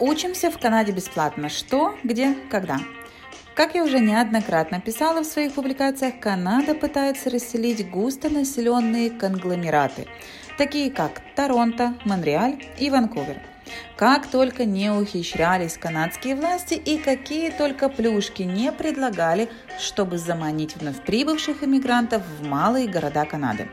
Учимся в Канаде бесплатно. Что, где, когда. Как я уже неоднократно писала в своих публикациях, Канада пытается расселить густонаселенные конгломераты, такие как Торонто, Монреаль и Ванкувер. Как только не ухищрялись канадские власти и какие только плюшки не предлагали, чтобы заманить вновь прибывших иммигрантов в малые города Канады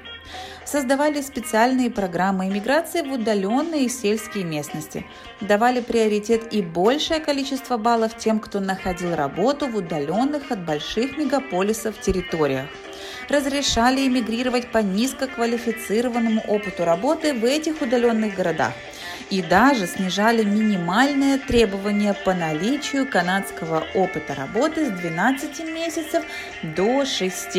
создавали специальные программы иммиграции в удаленные сельские местности, давали приоритет и большее количество баллов тем, кто находил работу в удаленных от больших мегаполисов территориях. Разрешали эмигрировать по низкоквалифицированному опыту работы в этих удаленных городах и даже снижали минимальные требования по наличию канадского опыта работы с 12 месяцев до 6.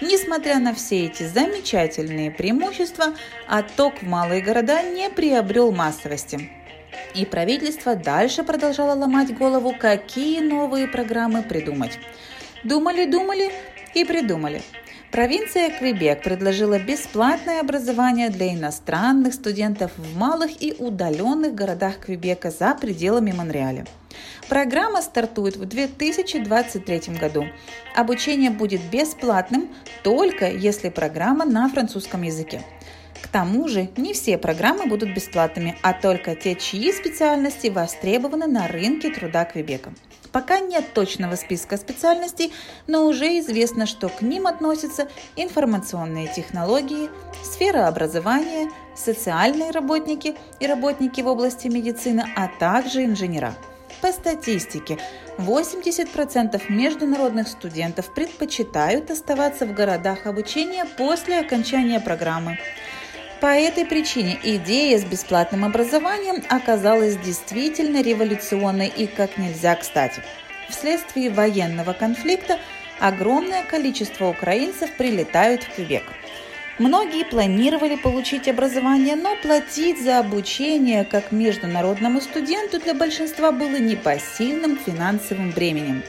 Несмотря на все эти замечательные преимущества, отток в малые города не приобрел массовости. И правительство дальше продолжало ломать голову, какие новые программы придумать. Думали-думали и придумали. Провинция Квебек предложила бесплатное образование для иностранных студентов в малых и удаленных городах Квебека за пределами Монреаля. Программа стартует в 2023 году. Обучение будет бесплатным только если программа на французском языке. К тому же не все программы будут бесплатными, а только те, чьи специальности востребованы на рынке труда Квебека. Пока нет точного списка специальностей, но уже известно, что к ним относятся информационные технологии, сфера образования, социальные работники и работники в области медицины, а также инженера. По статистике, 80% международных студентов предпочитают оставаться в городах обучения после окончания программы. По этой причине идея с бесплатным образованием оказалась действительно революционной и как нельзя кстати. Вследствие военного конфликта огромное количество украинцев прилетают в Квебек. Многие планировали получить образование, но платить за обучение как международному студенту для большинства было непосильным финансовым бременем.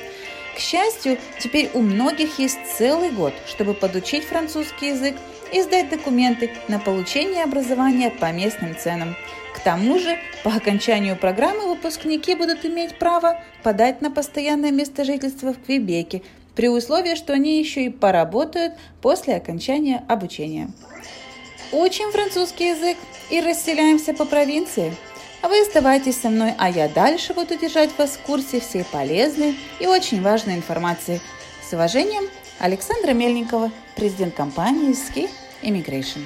К счастью, теперь у многих есть целый год, чтобы подучить французский язык и сдать документы на получение образования по местным ценам. К тому же, по окончанию программы выпускники будут иметь право подать на постоянное место жительства в Квебеке, при условии, что они еще и поработают после окончания обучения. Учим французский язык и расселяемся по провинции. А вы оставайтесь со мной, а я дальше буду держать вас в курсе всей полезной и очень важной информации. С уважением, Александра Мельникова, президент компании Ski Immigration.